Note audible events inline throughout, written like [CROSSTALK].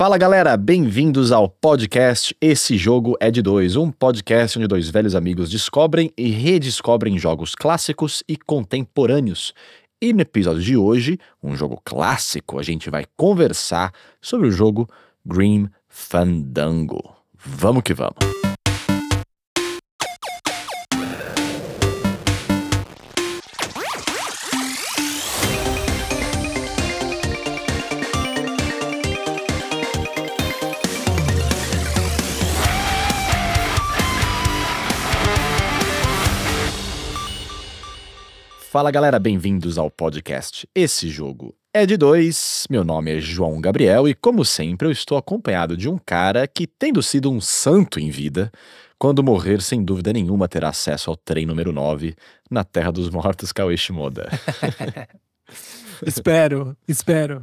Fala galera, bem-vindos ao podcast Esse Jogo é de Dois, um podcast onde dois velhos amigos descobrem e redescobrem jogos clássicos e contemporâneos. E no episódio de hoje, um jogo clássico, a gente vai conversar sobre o jogo Grim Fandango. Vamos que vamos! Fala galera, bem-vindos ao podcast Esse Jogo é de Dois. Meu nome é João Gabriel e, como sempre, eu estou acompanhado de um cara que, tendo sido um santo em vida, quando morrer, sem dúvida nenhuma, terá acesso ao trem número 9 na Terra dos Mortos, Cauê Shimoda. [LAUGHS] espero, espero.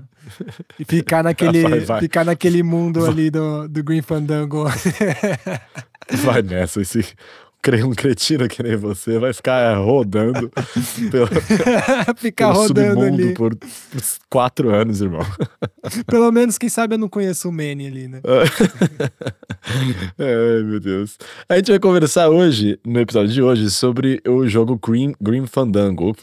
E ficar naquele, vai, vai. Ficar naquele mundo vai. ali do, do Green Fandango. vai nessa, esse, um cretino que nem você vai ficar rodando [LAUGHS] pelo, ficar pelo rodando ali por, por, quatro anos, irmão. [LAUGHS] Pelo menos, quem sabe eu não conheço o Manny ali, né? [LAUGHS] Ai, meu Deus. A gente vai conversar hoje, no episódio de hoje, sobre o jogo Green, Green Fandango,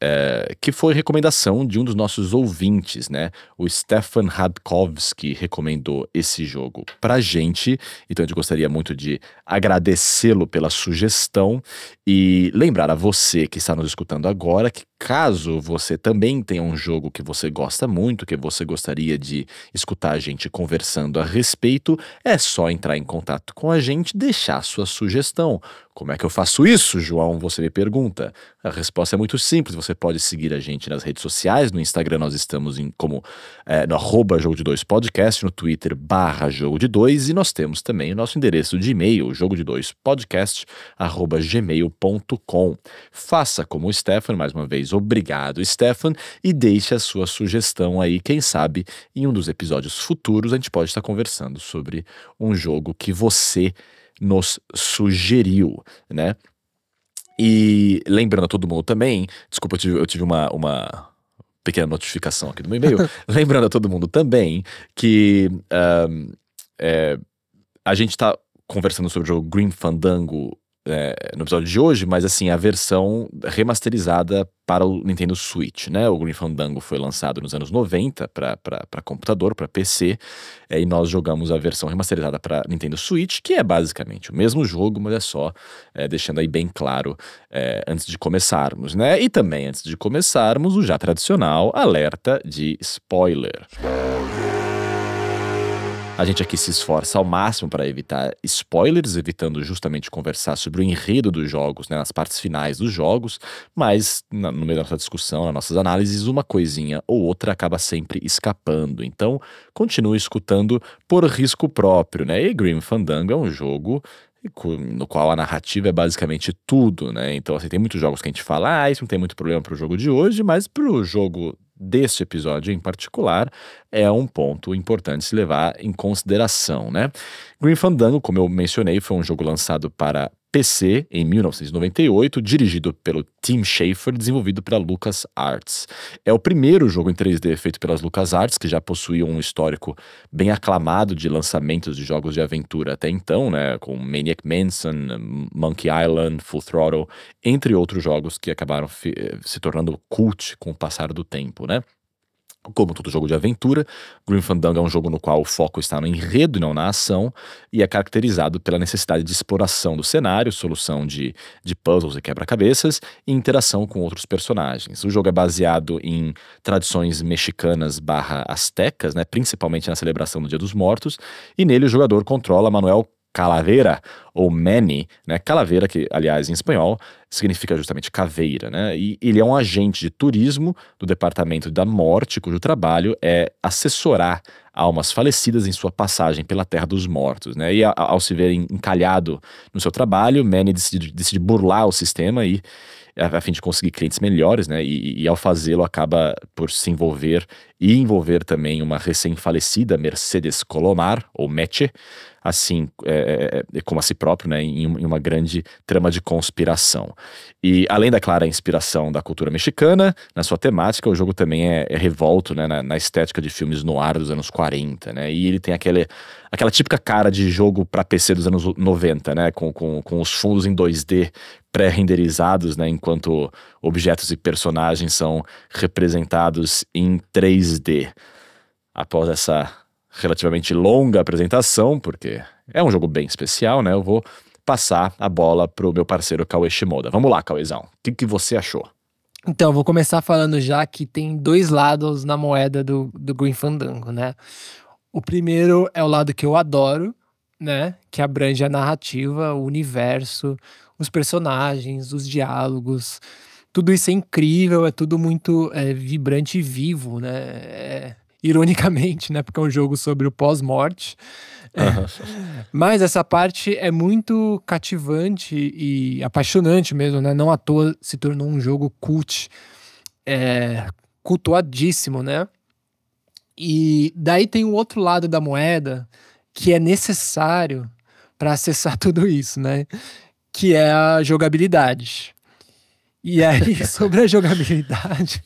é, que foi recomendação de um dos nossos ouvintes, né? O Stefan Radkowski recomendou esse jogo pra gente, então a gente gostaria muito de agradecê-lo pela sugestão e lembrar a você que está nos escutando agora que caso você também tenha um jogo que você gosta muito, que você gostaria de escutar a gente conversando a respeito, é só entrar em contato com a gente, deixar sua sugestão. Como é que eu faço isso, João? Você me pergunta. A resposta é muito simples. Você pode seguir a gente nas redes sociais. No Instagram nós estamos em, como é, no arroba Jogo de Dois Podcast, no Twitter barra Jogo de Dois e nós temos também o nosso endereço de e-mail, jogo de dois podcast, arroba gmail.com. Faça como o Stefan, mais uma vez, obrigado, Stefan, e deixe a sua sugestão aí. Quem sabe em um dos episódios futuros a gente pode estar conversando sobre um jogo que você nos sugeriu, né? E lembrando a todo mundo também, desculpa, eu tive, eu tive uma, uma pequena notificação aqui do meu e-mail, [LAUGHS] lembrando a todo mundo também que um, é, a gente está conversando sobre o jogo Green Fandango é, no episódio de hoje, mas assim, a versão remasterizada para o Nintendo Switch, né? O Green Fandango foi lançado nos anos 90 para computador, para PC, é, e nós jogamos a versão remasterizada para Nintendo Switch, que é basicamente o mesmo jogo, mas é só é, deixando aí bem claro é, antes de começarmos, né? E também antes de começarmos, o já tradicional alerta de spoiler. A gente aqui se esforça ao máximo para evitar spoilers, evitando justamente conversar sobre o enredo dos jogos, né, nas partes finais dos jogos, mas na, no meio da nossa discussão, nas nossas análises, uma coisinha ou outra acaba sempre escapando. Então, continue escutando por risco próprio, né? E Grim Fandango é um jogo no qual a narrativa é basicamente tudo, né? Então, assim, tem muitos jogos que a gente fala, ah, isso não tem muito problema para o jogo de hoje, mas para o jogo deste episódio em particular é um ponto importante se levar em consideração, né? Green Fandango, como eu mencionei, foi um jogo lançado para PC em 1998, dirigido pelo Tim Schafer, desenvolvido pela LucasArts. É o primeiro jogo em 3D feito pelas LucasArts, que já possuía um histórico bem aclamado de lançamentos de jogos de aventura até então, né, com Maniac Mansion, Monkey Island, Full Throttle, entre outros jogos que acabaram se tornando cult com o passar do tempo, né? Como todo jogo de aventura, Grim Fandango é um jogo no qual o foco está no enredo e não na ação, e é caracterizado pela necessidade de exploração do cenário, solução de, de puzzles e quebra-cabeças, e interação com outros personagens. O jogo é baseado em tradições mexicanas barra astecas, né, principalmente na celebração do Dia dos Mortos, e nele o jogador controla Manuel Calaveira, ou Manny, né? Calaveira, que aliás em espanhol significa justamente caveira, né? E ele é um agente de turismo do Departamento da Morte, cujo trabalho é assessorar almas falecidas em sua passagem pela Terra dos Mortos, né? E ao se ver encalhado no seu trabalho, Manny decide, decide burlar o sistema e a fim de conseguir clientes melhores, né? E, e ao fazê-lo acaba por se envolver e envolver também uma recém-falecida Mercedes Colomar, ou Meche, assim é, é, é, como a si próprio, né, em, em, uma grande trama de conspiração. E além da clara inspiração da cultura mexicana, na sua temática, o jogo também é, é revolto né, na, na, estética de filmes no ar dos anos 40 40, né? E ele tem aquele, aquela típica cara de jogo para PC dos anos 90, né? Com, com, com os fundos em 2D pré-renderizados, né? Enquanto objetos e personagens são representados em 3D. Após essa relativamente longa apresentação, porque é um jogo bem especial, né? Eu vou passar a bola pro meu parceiro Cauê Shimoda. Vamos lá, Cauêzão. O que, que você achou? Então, vou começar falando já que tem dois lados na moeda do, do Green Fandango, né? O primeiro é o lado que eu adoro, né? Que abrange a narrativa, o universo, os personagens, os diálogos. Tudo isso é incrível, é tudo muito é, vibrante e vivo, né? É, ironicamente, né? Porque é um jogo sobre o pós-morte. Uhum. Mas essa parte é muito cativante e apaixonante mesmo, né? Não à toa se tornou um jogo cult, é, cultuadíssimo, né? E daí tem o outro lado da moeda que é necessário para acessar [LAUGHS] tudo isso, né? Que é a jogabilidade. E aí, [LAUGHS] sobre a jogabilidade.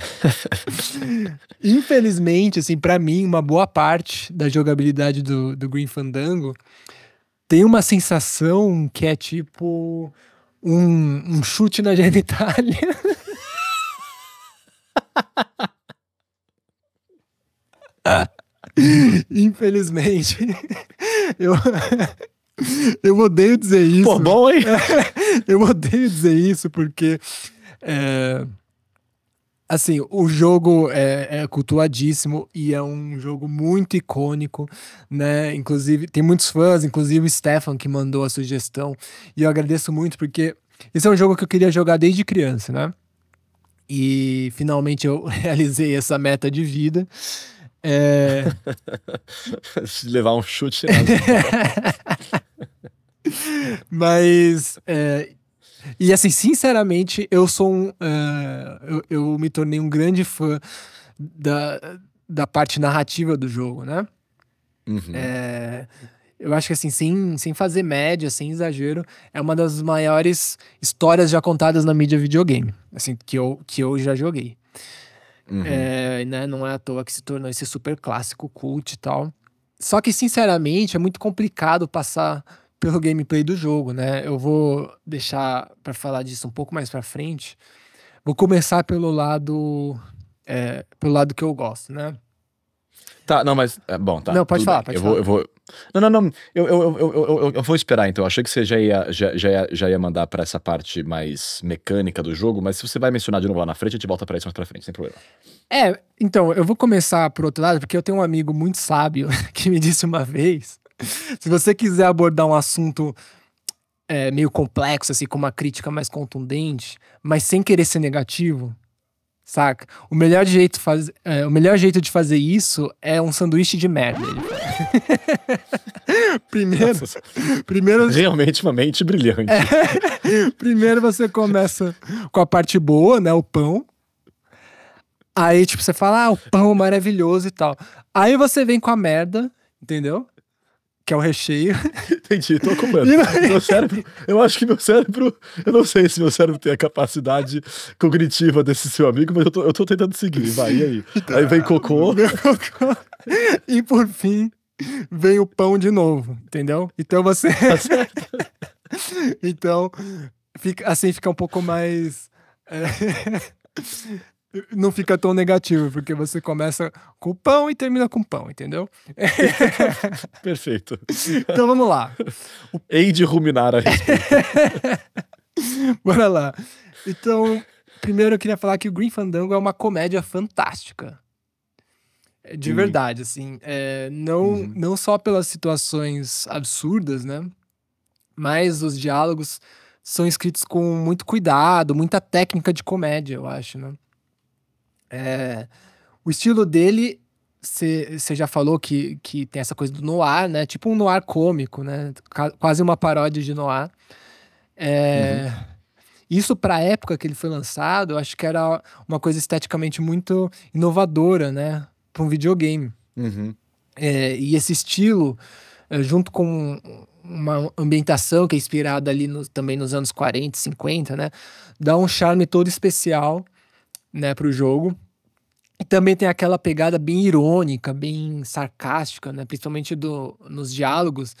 [LAUGHS] Infelizmente, assim, para mim, uma boa parte da jogabilidade do, do Green Fandango tem uma sensação que é tipo um, um chute na genitália. [LAUGHS] Infelizmente, eu, eu odeio dizer isso. Pô, bom, hein? [LAUGHS] eu odeio dizer isso porque é, assim, o jogo é, é, cultuadíssimo e é um jogo muito icônico, né? Inclusive, tem muitos fãs, inclusive o Stefan que mandou a sugestão. E eu agradeço muito porque esse é um jogo que eu queria jogar desde criança, né? E finalmente eu [LAUGHS] realizei essa meta de vida. É... [LAUGHS] Levar um chute. [LAUGHS] Mas é, e assim, sinceramente, eu sou um. Uh, eu, eu, me tornei um grande fã da, da parte narrativa do jogo, né? Uhum. É, eu acho que assim, sem, sem fazer média, sem exagero, é uma das maiores histórias já contadas na mídia videogame. Assim, que eu, que eu já joguei. Uhum. É, né, não é à toa que se tornou esse super clássico cult e tal. Só que, sinceramente, é muito complicado passar pelo gameplay do jogo, né? Eu vou deixar para falar disso um pouco mais para frente. Vou começar pelo lado é, pelo lado que eu gosto, né? Tá, não, mas. É, bom, tá. Não, pode falar, pode eu falar. Vou, eu vou. Não, não, não. Eu, eu, eu, eu, vou esperar, então. Eu achei que você já ia, já, já já ia mandar para essa parte mais mecânica do jogo, mas se você vai mencionar de novo lá na frente, a gente volta pra isso mais pra frente, sem problema. É, então, eu vou começar por outro lado, porque eu tenho um amigo muito sábio [LAUGHS] que me disse uma vez se você quiser abordar um assunto é, meio complexo, assim, com uma crítica mais contundente, mas sem querer ser negativo, saca? O melhor jeito, faz, é, o melhor jeito de fazer isso é um sanduíche de merda. [LAUGHS] primeiro, Nossa, primeiro. Realmente uma mente brilhante. É, [LAUGHS] primeiro você começa com a parte boa, né? O pão. Aí, tipo, você fala, ah, o pão maravilhoso e tal. Aí você vem com a merda, entendeu? Que é o recheio. [LAUGHS] Entendi, tô acompanhando. meu cérebro, eu acho que meu cérebro, eu não sei se meu cérebro tem a capacidade cognitiva desse seu amigo, mas eu tô, eu tô tentando seguir, vai, e aí? Tá. Aí vem cocô. [LAUGHS] cocô. E por fim, vem o pão de novo, entendeu? Então você. Tá [LAUGHS] então, fica, assim fica um pouco mais. É não fica tão negativo, porque você começa com pão e termina com pão, entendeu? [LAUGHS] Perfeito. Então vamos lá. O... [LAUGHS] Hei de ruminar a respeito. [LAUGHS] Bora lá. Então, primeiro eu queria falar que o Green Fandango é uma comédia fantástica. É, de hum. verdade, assim. É, não, uhum. não só pelas situações absurdas, né? Mas os diálogos são escritos com muito cuidado, muita técnica de comédia, eu acho, né? É, o estilo dele, você já falou que, que tem essa coisa do noir, né? Tipo um noir cômico, né? Quase uma paródia de noir. É, uhum. Isso para a época que ele foi lançado, eu acho que era uma coisa esteticamente muito inovadora, né? Para um videogame. Uhum. É, e esse estilo, é, junto com uma ambientação que é inspirada ali no, também nos anos 40, 50, né? Dá um charme todo especial né, para o jogo. E também tem aquela pegada bem irônica, bem sarcástica, né? Principalmente do, nos diálogos,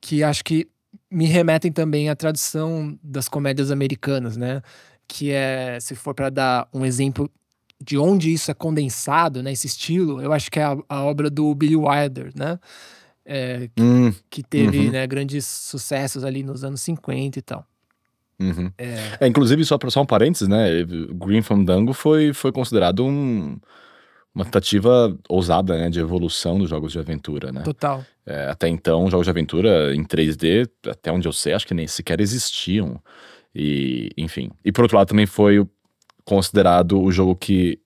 que acho que me remetem também à tradição das comédias americanas, né? Que é, se for para dar um exemplo de onde isso é condensado, né? Esse estilo, eu acho que é a, a obra do Billy Wilder, né? É, que, hum, que, teve uhum. né, grandes sucessos ali nos anos 50 e tal. Uhum. É... é... inclusive, só, só um parênteses, né? Green Fandango foi, foi considerado um, uma tentativa ousada né, de evolução dos jogos de aventura, né? Total. É, até então, jogos de aventura em 3D, até onde eu sei, acho que nem sequer existiam. E, enfim. E por outro lado, também foi considerado o jogo que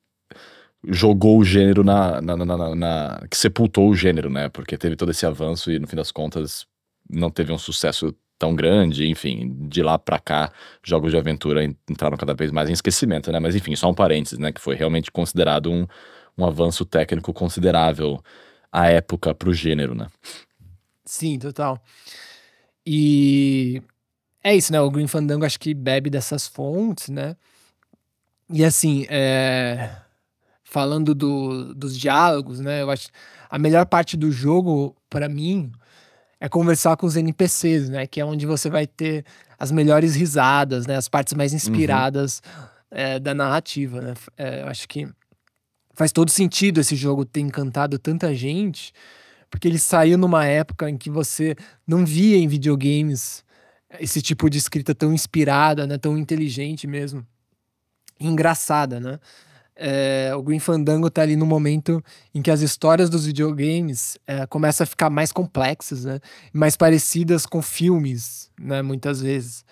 jogou o gênero na, na, na, na, que sepultou o gênero, né? Porque teve todo esse avanço e no fim das contas não teve um sucesso tão grande, enfim, de lá para cá, jogos de aventura entraram cada vez mais em esquecimento, né? Mas enfim, só um parênteses, né? Que foi realmente considerado um, um avanço técnico considerável à época pro gênero, né? Sim, total. E é isso, né? O Green Fandango acho que bebe dessas fontes, né? E assim, é... falando do, dos diálogos, né? Eu acho a melhor parte do jogo, para mim, é conversar com os NPCs, né? Que é onde você vai ter as melhores risadas, né? As partes mais uhum. inspiradas uhum. é, da narrativa, né? É, eu acho que faz todo sentido esse jogo ter encantado tanta gente, porque ele saiu numa época em que você não via em videogames esse tipo de escrita tão inspirada, né? Tão inteligente mesmo. Engraçada, né? É, o Green Fandango tá ali no momento em que as histórias dos videogames é, começam a ficar mais complexas, né? Mais parecidas com filmes, né? Muitas vezes.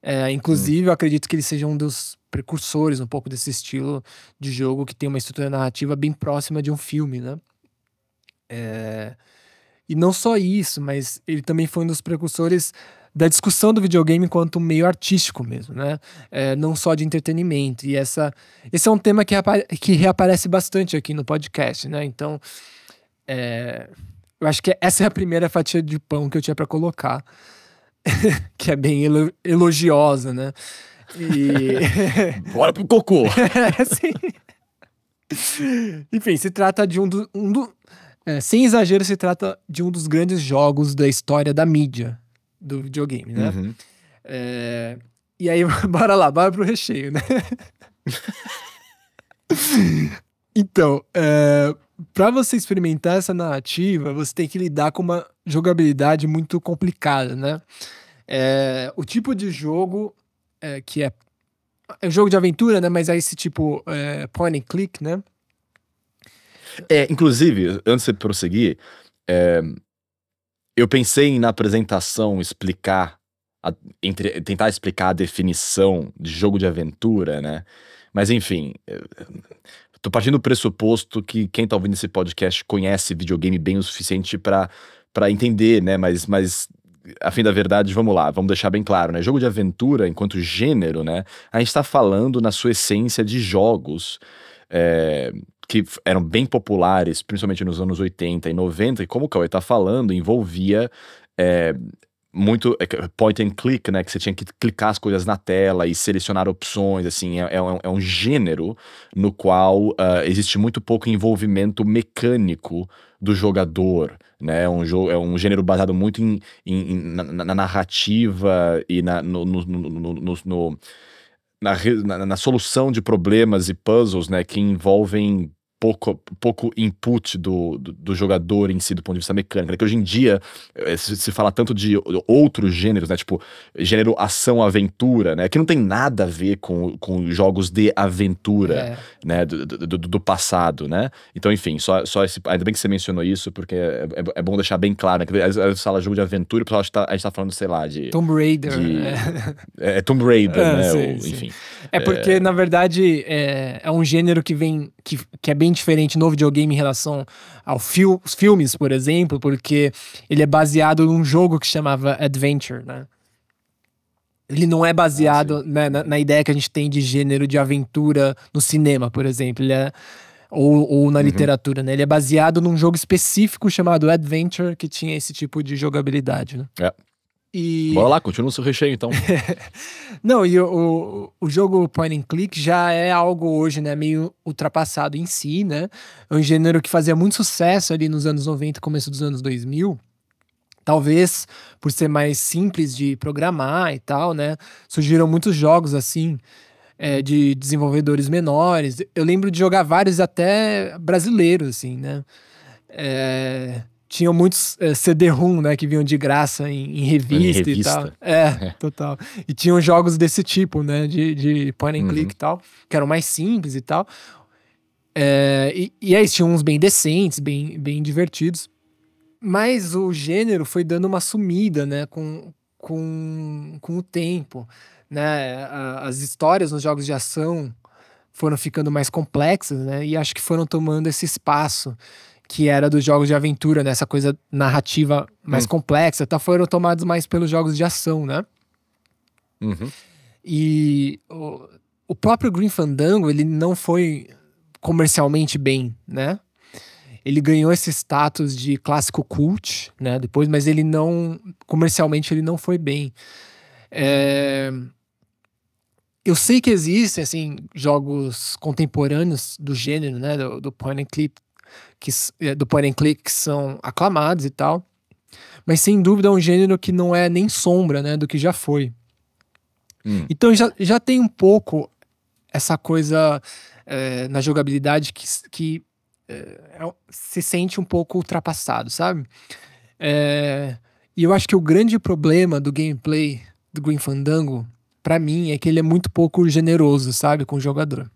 É, inclusive, eu acredito que ele seja um dos precursores um pouco desse estilo de jogo que tem uma estrutura narrativa bem próxima de um filme, né? É... E não só isso, mas ele também foi um dos precursores da discussão do videogame enquanto um meio artístico mesmo, né? É, não só de entretenimento. E essa, esse é um tema que, que reaparece bastante aqui no podcast, né? Então, é, eu acho que essa é a primeira fatia de pão que eu tinha para colocar, [LAUGHS] que é bem elogiosa, né? E... [LAUGHS] Bora pro cocô! é, [LAUGHS] sim. Enfim, se trata de um, do, um do, é, sem exagero, se trata de um dos grandes jogos da história da mídia, do videogame, né? Uhum. É, e aí, [LAUGHS] bora lá, bora pro recheio, né? [LAUGHS] então, é, para você experimentar essa narrativa, você tem que lidar com uma jogabilidade muito complicada, né? É, o tipo de jogo é, que é, é um jogo de aventura, né? Mas é esse tipo é, point and click, né? É, inclusive, antes de prosseguir, é, eu pensei na apresentação explicar, a, entre, tentar explicar a definição de jogo de aventura, né? Mas enfim, tô partindo do pressuposto que quem tá ouvindo esse podcast conhece videogame bem o suficiente para entender, né? Mas, mas a fim da verdade, vamos lá, vamos deixar bem claro, né? Jogo de aventura, enquanto gênero, né? A gente está falando na sua essência de jogos é, que eram bem populares, principalmente nos anos 80 e 90, e como o Cauê tá falando, envolvia é, muito é, point and click, né? Que você tinha que clicar as coisas na tela e selecionar opções, assim, é, é, um, é um, gênero no qual uh, existe muito pouco envolvimento mecânico do jogador, né? É um, jogo, é um gênero baseado muito em, em, em na, na, narrativa e na, no, no, no, no na, na, na, solução de problemas e puzzles, né, que envolvem pouco, pouco input do, do, do, jogador em si, do ponto de vista mecânico. Né? Que hoje em dia eh, se, se, fala tanto de outros gêneros, né? Tipo, gênero ação-aventura, né? Que não tem nada a ver com, com jogos de aventura, é. né? Do, do, do, passado, né? Então, enfim, só, só esse, ainda bem que você mencionou isso, porque é, é, é bom deixar bem claro, né? Que às vezes fala jogo de aventura, o pessoal tá, a gente tá falando, sei lá, de... Tomb Raider. De, né? [LAUGHS] é, é Tomb Raider, ah, né? Sim, Ou, sim. Enfim. É porque, na verdade, é, é um gênero que vem... Que, que é bem bem diferente no videogame em relação aos fil filmes, por exemplo, porque ele é baseado num jogo que chamava Adventure, né? Ele não é baseado ah, né, na, na, ideia que a gente tem de gênero de aventura no cinema, por exemplo. Ele é, ou, ou na uhum. literatura, né? Ele é baseado num jogo específico chamado Adventure, que tinha esse tipo de jogabilidade, né? É. E... Bora lá, continua o seu recheio então. [LAUGHS] Não, e o, o, o, jogo point and click já é algo hoje, né, meio ultrapassado em si, né? É um gênero que fazia muito sucesso ali nos anos 90, começo dos anos 2000. Talvez por ser mais simples de programar e tal, né? Surgiram muitos jogos assim, é, de desenvolvedores menores. Eu lembro de jogar vários até brasileiros, assim, né? É, tinham muitos é, CD-ROM, né, que vinham de graça em, em, revista, em revista, e tal. É, é, total. E tinham jogos desse tipo, né, de, de point and click uhum. e tal, que eram mais simples e tal. É, e, e aí tinham uns bem decentes, bem, bem divertidos. Mas o gênero foi dando uma sumida, né, com, com, com o tempo, né? As histórias nos jogos de ação foram ficando mais complexas, né? E acho que foram tomando esse espaço que era dos jogos de aventura, né? Essa coisa narrativa mais hum. complexa, tá? Foram tomados mais pelos jogos de ação, né? Uhum. E o, o próprio Green Fandango, ele não foi comercialmente bem, né? Ele ganhou esse status de clássico cult, né? Depois, mas ele não comercialmente ele não foi bem. É... Eu sei que existem assim jogos contemporâneos do gênero, né? Do, do point and click que, é, do point and click que são aclamados e tal. Mas sem dúvida é um gênero que não é nem sombra né, do que já foi. Hum. Então já, já tem um pouco essa coisa é, na jogabilidade que, que é, é se sente um pouco ultrapassado, sabe? É, e eu acho que o grande problema do gameplay do Green Fandango, para mim, é que ele é muito pouco generoso, sabe, com o jogador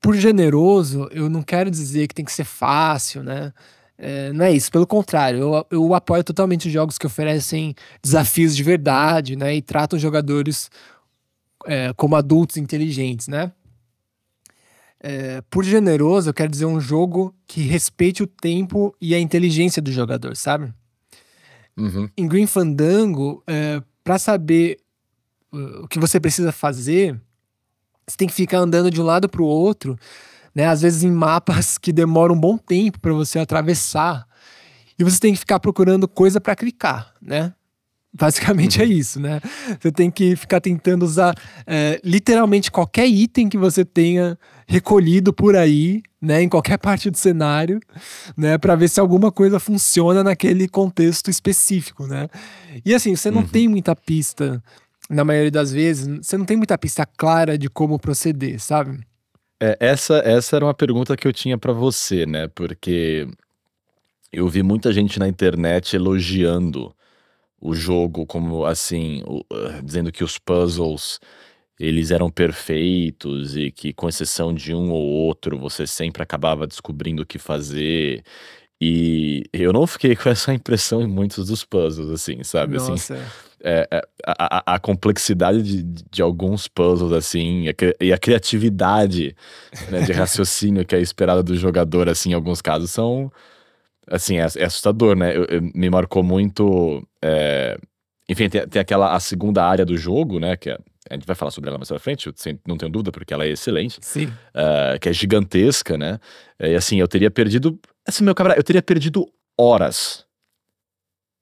por generoso, eu não quero dizer que tem que ser fácil, né? É, não é isso, pelo contrário, eu, eu apoio totalmente jogos que oferecem desafios de verdade, né? E tratam jogadores é, como adultos inteligentes, né? É, por generoso, eu quero dizer um jogo que respeite o tempo e a inteligência do jogador, sabe? Uhum. Em Green Fandango, é, para saber uh, o que você precisa fazer, você tem que ficar andando de um lado para o outro, né? Às vezes em mapas que demoram um bom tempo para você atravessar. E você tem que ficar procurando coisa para clicar, né? Basicamente é uhum. isso, né? Você tem que ficar tentando usar é, literalmente qualquer item que você tenha recolhido por aí, né, em qualquer parte do cenário, né, para ver se alguma coisa funciona naquele contexto específico, né? E assim, você não uhum. tem muita pista na maioria das vezes, você não tem muita pista clara de como proceder, sabe? É, essa, essa era uma pergunta que eu tinha para você, né? Porque eu vi muita gente na internet elogiando o jogo como assim, o, uh, dizendo que os puzzles eles eram perfeitos e que com exceção de um ou outro você sempre acabava descobrindo o que fazer. E eu não fiquei [LAUGHS] com essa impressão em muitos dos puzzles, assim, sabe? Assim, Nossa. Assim, é, é, a, a, complexidade de, de alguns puzzles, assim, e a criatividade né, de [LAUGHS] raciocínio que é esperada do jogador, assim, em alguns casos, são, assim, é, é assustador, né? Eu, eu, me marcou muito, é, enfim, tem, tem, aquela, a segunda área do jogo, né, que é, a gente vai falar sobre ela mais pra frente, sem, não tenho dúvida, porque ela é excelente. Sim. Uh, que é gigantesca, né? E assim, eu teria perdido. Assim, meu camarada, eu teria perdido horas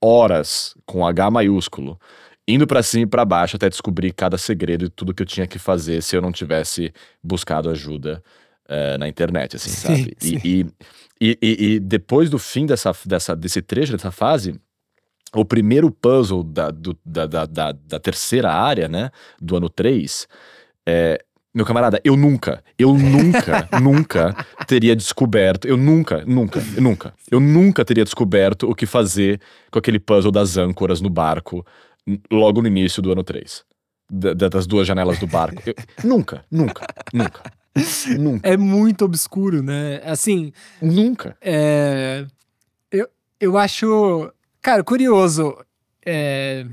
horas com H maiúsculo, indo para cima e para baixo até descobrir cada segredo e tudo que eu tinha que fazer se eu não tivesse buscado ajuda uh, na internet, assim, sim, sabe? Sim. E, e, e, e, depois do fim dessa, dessa, desse trecho, dessa fase, o primeiro puzzle da, do, da, da, da, da terceira área, né, do ano 3, é, meu camarada, eu nunca, eu nunca, [LAUGHS] nunca teria descoberto, eu nunca, nunca, eu nunca, eu nunca teria descoberto o que fazer com aquele puzzle das âncoras no barco logo no início do ano 3. das duas janelas do barco. Eu, nunca, nunca, nunca. Nunca. É muito obscuro, né? Assim. Nunca. É, eu, eu acho. Cara, curioso. É,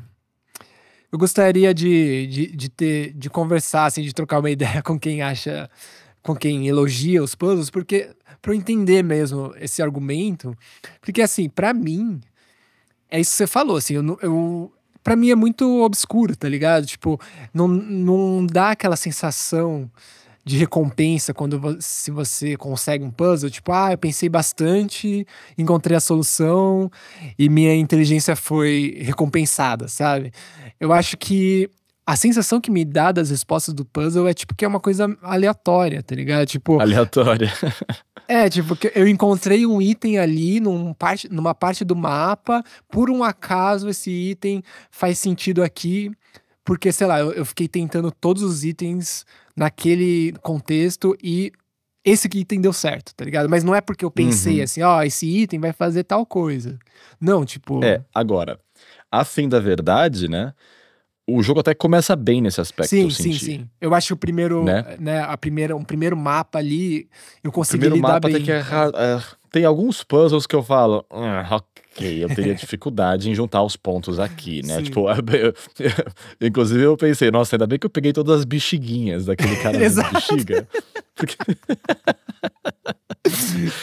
eu gostaria de, de, de, ter, de conversar, assim, de trocar uma ideia [LAUGHS] com quem acha, com quem elogia os puzzles, porque para eu entender mesmo esse argumento, porque assim, para mim é isso que você falou, assim, eu, eu para mim é muito obscuro, tá ligado? Tipo, não, não dá aquela sensação de recompensa quando se você consegue um puzzle, tipo, ah, eu pensei bastante, encontrei a solução e minha inteligência foi recompensada, sabe? Eu acho que a sensação que me dá das respostas do puzzle é tipo que é uma coisa aleatória, tá ligado? Tipo, Aleatória. [LAUGHS] é, tipo, que eu encontrei um item ali num parte, numa parte do mapa, por um acaso esse item faz sentido aqui, porque, sei lá, eu, eu fiquei tentando todos os itens naquele contexto e esse item deu certo, tá ligado? Mas não é porque eu pensei Uhum. assim, ó, esse item vai fazer tal coisa. Não, tipo. É, agora, a fim da verdade, né? O jogo até começa bem nesse aspecto. Sim, sim, sim. Eu acho que o primeiro, Né? né, a primeira, um primeiro mapa ali, eu O consegui primeiro lidar mapa bem. tem que errar. é, tem alguns puzzles que eu falo, "Ah, ok, eu teria [LAUGHS] dificuldade em juntar os pontos aqui, né? Sim. Tipo, [LAUGHS] inclusive eu pensei, nossa, ainda bem que eu peguei todas as bexiguinhas daquele cara [LAUGHS] da Exato. bexiga. Porque,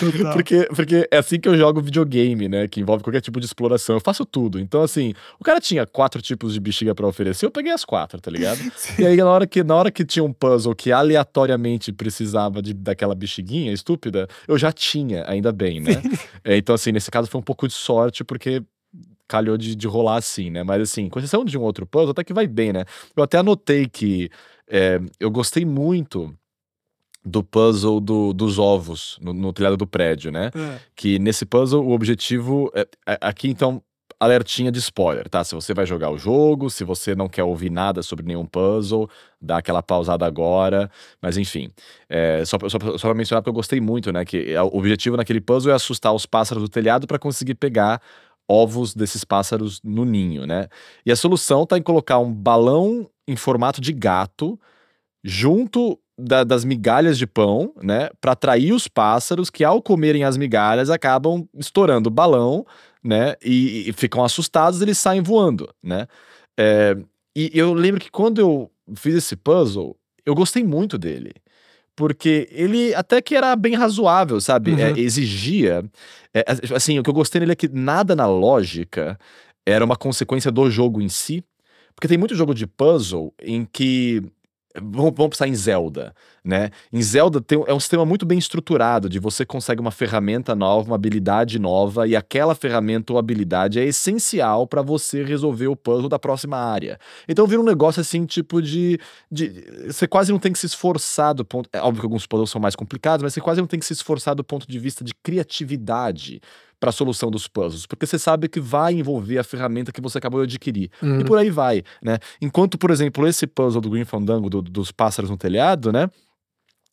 Total. porque, porque é assim que eu jogo videogame, né? Que envolve qualquer tipo de exploração. Eu faço tudo. Então, assim, o cara tinha quatro tipos de bexiga pra oferecer, eu peguei as quatro, tá ligado? [LAUGHS] E aí, na hora, que, na hora que tinha um puzzle que aleatoriamente precisava de, daquela bexiguinha estúpida, eu já tinha, ainda bem, né? É, então, assim, nesse caso foi um pouco de sorte, porque calhou de, de rolar assim, né? Mas, assim, com exceção de um outro puzzle, até que vai bem, né? Eu até anotei que é, eu gostei muito do puzzle do- dos ovos no, no telhado do prédio, né? É. que nesse puzzle o objetivo é, é- aqui então alertinha de spoiler, tá? Se você vai jogar o jogo, se você não quer ouvir nada sobre nenhum puzzle, dá aquela pausada agora, mas enfim, é, só, pra- só, só pra mencionar porque eu gostei muito, né? Que é- o objetivo naquele puzzle é assustar os pássaros do telhado para conseguir pegar ovos desses pássaros no ninho, né? E a solução tá em colocar um balão em formato de gato junto da- das migalhas de pão, né, para atrair os pássaros que ao comerem as migalhas acabam estourando o balão, né, e, e ficam assustados, eles saem voando, né. É, e eu lembro que quando eu fiz esse puzzle, eu gostei muito dele. Porque ele até que era bem razoável, sabe? Uhum. É, exigia. é, assim, o que eu gostei nele é que nada na lógica era uma consequência do jogo em si. Porque tem muito jogo de puzzle em que. Vamos, vamos pensar em Zelda, né? Em Zelda tem, é um sistema muito bem estruturado, de você consegue uma ferramenta nova, uma habilidade nova, e aquela ferramenta ou habilidade é essencial para você resolver o puzzle da próxima área. Então vira um negócio assim, tipo de, de. Você quase não tem que se esforçar do ponto. É óbvio que alguns puzzles são mais complicados, mas você quase não tem que se esforçar do ponto de vista de criatividade para a solução dos puzzles, porque você sabe que vai envolver a ferramenta que você acabou de adquirir. Uhum. E por aí vai, né? Enquanto, por exemplo, esse puzzle do Green Fandango, do- dos pássaros no telhado, né?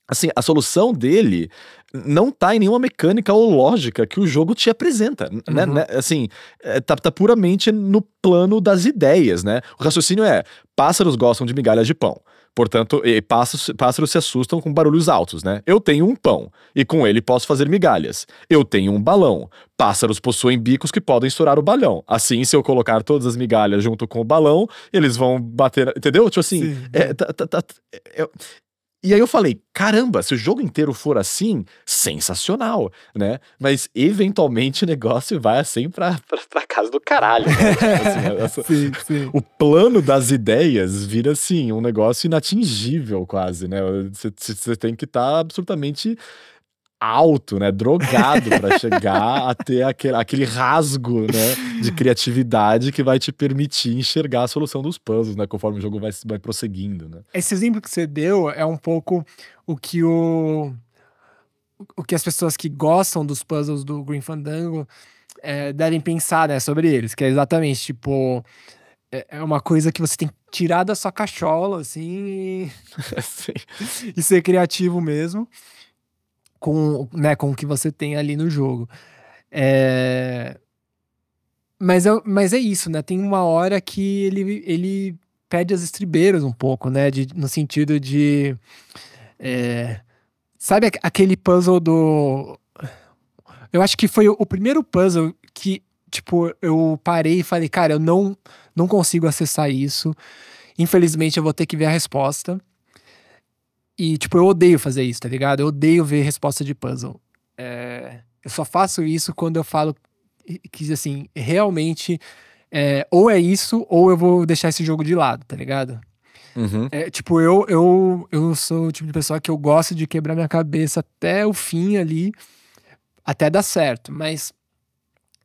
Assim, a solução dele não tá em nenhuma mecânica ou lógica que o jogo te apresenta, né? Uhum. né? Assim, é, tá, tá puramente no plano das ideias, né? O raciocínio é, pássaros gostam de migalhas de pão. Portanto, pássaros, pássaros se assustam com barulhos altos, né? Eu tenho um pão e com ele posso fazer migalhas. Eu tenho um balão. Pássaros possuem bicos que podem estourar o balão. Assim, se eu colocar todas as migalhas junto com o balão, eles vão bater. Entendeu? Tipo assim, Sim. é, tá- tá- tá- é- e aí eu falei, caramba, se o jogo inteiro for assim, sensacional, né? Mas eventualmente o negócio vai assim pra, [LAUGHS] pra, pra casa do caralho. Né? [LAUGHS] Tipo assim, Sim, sim. o plano das ideias vira assim, um negócio inatingível quase, né? Você- Você tem que estar absolutamente alto, né? Drogado pra [LAUGHS] chegar a ter aquele, aquele rasgo, né? De criatividade que vai te permitir enxergar a solução dos puzzles, né? Conforme o jogo vai, vai prosseguindo, né? Esse exemplo que você deu é um pouco o que o o que as pessoas que gostam dos puzzles do Green Fandango é, devem pensar né, sobre eles, que é exatamente tipo é é uma coisa que você tem que tirar da sua cachola assim e [LAUGHS] [LAUGHS] ser criativo mesmo com né com o que você tem ali no jogo. É, mas, é, mas é isso, né? Tem uma hora que ele, ele pede as estribeiras um pouco, né? De, no sentido de. é, sabe aqu- aquele puzzle do. Eu acho que foi o primeiro puzzle que, tipo, eu parei e falei, cara, eu não, não consigo acessar isso. Infelizmente, eu vou ter que ver a resposta. E, tipo, eu odeio fazer isso, tá ligado? Eu odeio ver resposta de puzzle. É, eu só faço isso quando eu falo que, assim, realmente, é, ou é isso, ou eu vou deixar esse jogo de lado, tá ligado? Uhum. É, tipo, eu, eu, eu sou o tipo de pessoa que eu gosto de quebrar minha cabeça até o fim ali, até dar certo. Mas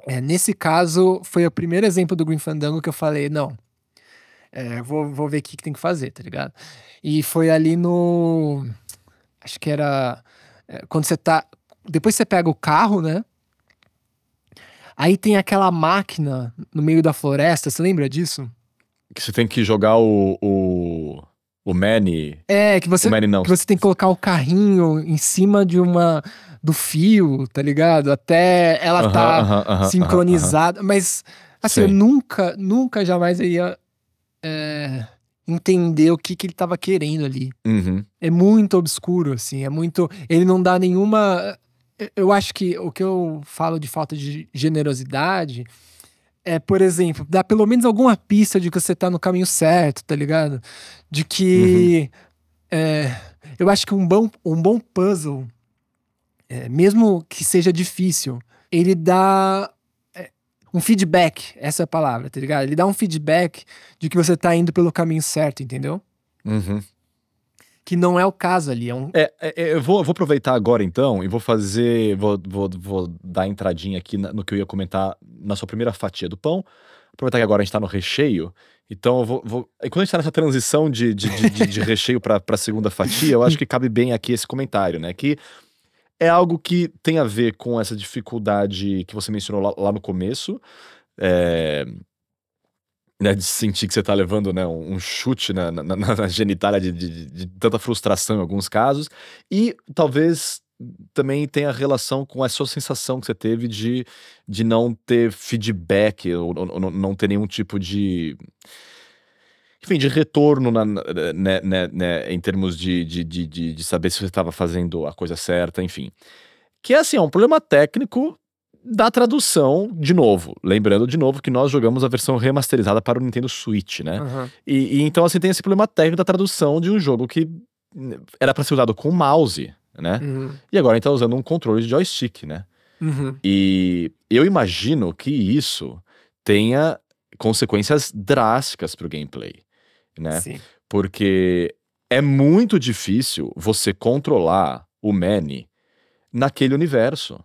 é, nesse caso, foi o primeiro exemplo do Green Fandango que eu falei, não, é, vou, vou ver o que, que tem que fazer, tá ligado? E foi ali no. Acho que era. é, quando você tá. Depois você pega o carro, né? Aí tem aquela máquina no meio da floresta, você lembra disso? Que você tem que jogar o. o, o Manny. É, que você, O Manny não. que você tem que colocar o carrinho em cima de uma. do fio, tá ligado? Até ela Aham, tá aham, aham, aham, sincronizada. Mas, assim, eu Sei. nunca, nunca jamais eu ia é, entender o que, que ele tava querendo ali. Uhum. É muito obscuro, assim, é muito. Ele não dá nenhuma. eu- acho que o que eu falo de falta de generosidade é, por exemplo, dar pelo menos alguma pista de que você tá no caminho certo, tá ligado? De que. é, eu acho que um bom, um bom puzzle, é, mesmo que seja difícil, ele dá um feedback, essa é a palavra, tá ligado? Ele dá um feedback de que você tá indo pelo caminho certo, entendeu? Uhum. Que não é o caso ali, é um. É, é, é, eu vou, vou aproveitar agora então e vou fazer. Vou, vou, vou dar entradinha aqui na- no que eu ia comentar na sua primeira fatia do pão. Aproveitar que agora a gente tá no recheio. Então eu vou. vou- e quando a gente tá nessa transição de, de, de, de- recheio pra segunda fatia, eu acho que cabe bem aqui esse comentário, né? Que é algo que tem a ver com essa dificuldade que você mencionou lá, lá no começo. É, né, de sentir que você tá levando né, um, chute na, na, na- genitália de, de- de tanta frustração em alguns casos. E talvez também tenha relação com essa sensação que você teve de, de não ter feedback ou- ou não ter nenhum tipo de. Enfim, de retorno na- né, né, né, em termos de, de, de, de, saber se você estava fazendo a coisa certa, enfim. Que é assim, é um problema técnico da tradução, de novo. Lembrando de novo que nós jogamos a versão remasterizada para o Nintendo Switch, né? Aham. E, e então, assim, tem esse problema técnico da tradução de um jogo que era para ser usado com mouse, né? Uhum. E agora a gente tá usando um controle de joystick, né? Uhum. E eu imagino que isso tenha consequências drásticas pro gameplay, né? Sim. Porque é muito difícil você controlar o Manny naquele universo.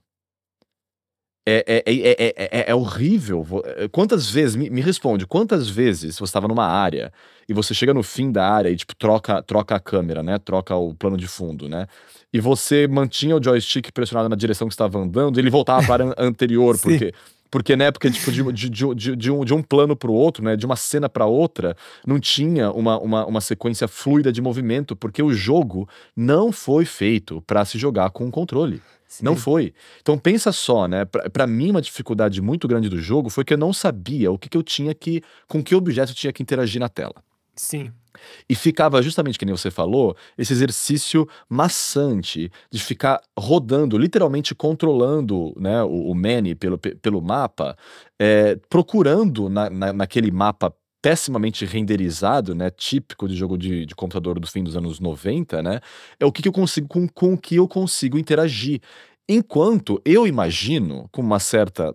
É, é, é, é, é, é horrível. É, Quantas vezes, me, me responde, quantas vezes você estava numa área e você chega no fim da área e, tipo, troca, troca a câmera, né? Troca o plano de fundo, né? E você mantinha o joystick pressionado na direção que estava andando e ele voltava para a área anterior, [LAUGHS] porque... Porque, né, porque, tipo, de, de, de, de, um, de um plano pro outro, né, de uma cena para outra, não tinha uma, uma, uma sequência fluida de movimento, porque o jogo não foi feito para se jogar com um controle. Não Sim. foi. Então pensa só, né? Pra, pra mim, uma dificuldade muito grande do jogo foi que eu não sabia o que, que eu tinha que. com que objeto eu tinha que interagir na tela. Sim. E ficava justamente, que nem você falou, esse exercício maçante de ficar rodando, literalmente controlando né, o, o Manny pelo, pe- pelo mapa, é, procurando na, na- naquele mapa pessimamente renderizado, né, típico de jogo de, de computador do fim dos anos 90, né, é o que, que eu consigo, com, com o que eu consigo interagir. Enquanto eu imagino, com uma certa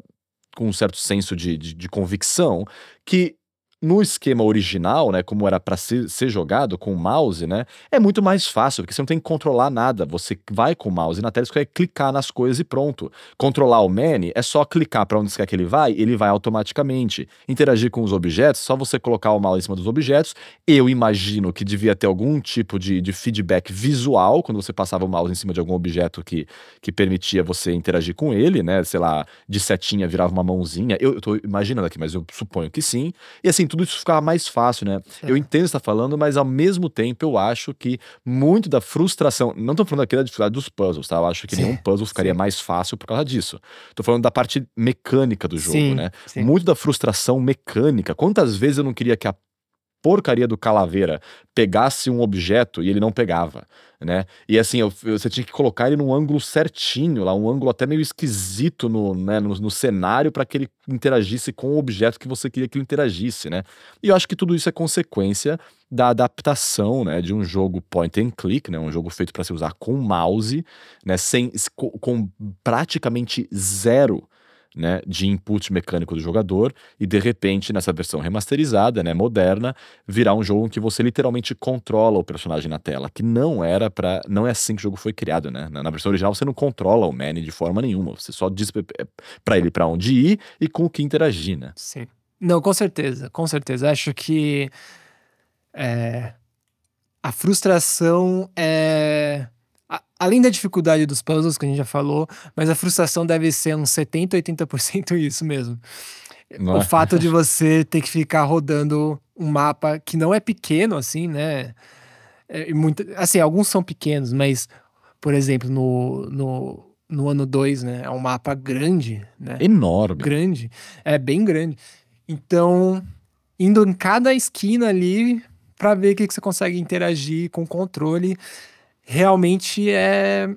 com um certo senso de, de, de convicção, que no esquema original, né, como era para ser, ser jogado com o mouse, né, é muito mais fácil, porque você não tem que controlar nada. Você vai com o mouse na tela, você quer clicar nas coisas e pronto. Controlar o Manny é só clicar para onde você quer que ele vai, ele vai automaticamente. Interagir com os objetos, só você colocar o mouse em cima dos objetos. Eu imagino que devia ter algum tipo de, de feedback visual quando você passava o mouse em cima de algum objeto que, que permitia você interagir com ele, né? Sei lá, de setinha virava uma mãozinha. Eu, eu tô imaginando aqui, mas eu suponho que sim. E assim, tudo isso ficava mais fácil, né? Eu entendo o que você tá falando, mas ao mesmo tempo eu acho que muito da frustração. Não tô falando aqui da dificuldade dos puzzles, tá? Eu acho que Sim, nenhum puzzle ficaria sim. mais fácil por causa disso. Tô falando da parte mecânica do jogo, Sim, né? Muito da frustração mecânica. Quantas vezes eu não queria que a porcaria do calaveira pegasse um objeto e ele não pegava, né? E assim, eu- você tinha que colocar ele num ângulo certinho, lá um ângulo até meio esquisito no, né, no, no cenário para que ele interagisse com o objeto que você queria que ele interagisse, né? E eu acho que tudo isso é consequência da adaptação, né, de um jogo point and click, né, um jogo feito para se usar com mouse, né, sem com, com praticamente zero né, de input mecânico do jogador e de repente nessa versão remasterizada, né, moderna, virar um jogo em que você literalmente controla o personagem na tela, que não era para, não é assim que o jogo foi criado, né? Na, versão original você não controla o Manny de forma nenhuma, você só diz para ele para onde ir e com o que interagir, né? Sim. Não, com certeza, com certeza. Acho que é, a frustração é além da dificuldade dos puzzles que a gente já falou, mas a frustração deve ser uns 70, 80% [LAUGHS] isso mesmo. Não o é? fato de [LAUGHS] você ter que ficar rodando um mapa que não é pequeno assim, né? É, muito, assim, alguns são pequenos, mas por exemplo, no, no, no ano 2, né, é um mapa grande, né? Enorme. Grande. É bem grande. Então, indo em cada esquina ali para ver o que, que você consegue interagir com o controle realmente é,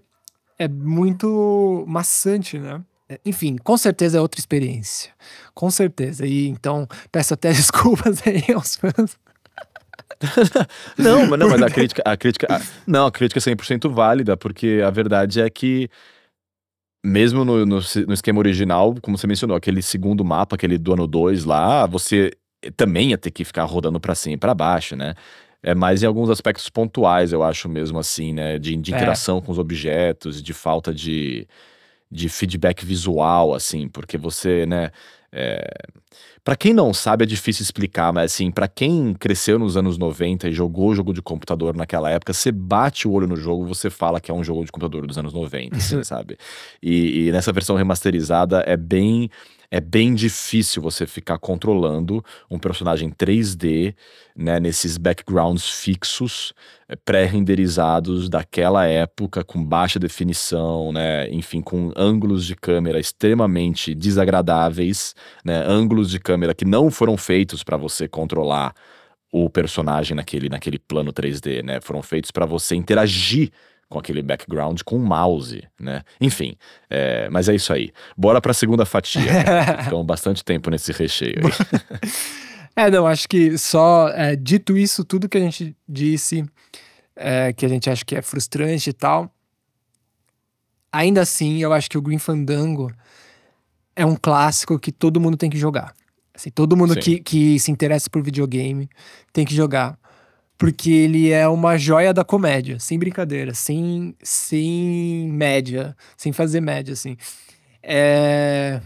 é muito maçante, né? É, enfim, com certeza é outra experiência. Com certeza. E então, peço até [LAUGHS] desculpas aí aos fãs. [LAUGHS] não, mas não, mas a crítica, a crítica, a, não, a crítica é 100% válida, porque a verdade é que mesmo no, no, no, esquema original, como você mencionou, aquele segundo mapa, aquele do ano 2 lá, você também ia ter que ficar rodando para cima e para baixo, né? É mais em alguns aspectos pontuais, eu acho mesmo assim, né? De, de é. interação é. com os objetos, de falta de, de feedback visual, assim, porque você, né? É... Para quem não sabe, é difícil explicar, mas assim, para quem cresceu nos anos 90 e jogou jogo de computador naquela época, você bate o olho no jogo, você fala que é um jogo de computador dos anos 90, assim, [LAUGHS] sabe? E, e nessa versão remasterizada é bem é bem difícil você ficar controlando um personagem 3D, né, nesses backgrounds fixos, eh, pré-renderizados daquela época, com baixa definição, né, enfim, com ângulos de câmera extremamente desagradáveis, né, ângulos de câmera que não foram feitos para você controlar o personagem naquele, naquele plano 3D, né, foram feitos para você interagir com aquele background com o mouse, né? Enfim, é, mas é isso aí. Bora para a segunda fatia. [LAUGHS] Ficamos bastante tempo nesse recheio. [LAUGHS] é, não, acho que só é, dito isso, tudo que a gente disse, é, que a gente acha que é frustrante e tal, ainda assim, eu acho que o Green Fandango é um clássico que todo mundo tem que jogar. Assim, todo mundo que, que se interessa por videogame tem que jogar porque ele é uma joia da comédia, sem brincadeira, sem, sem média, sem fazer média, assim. É...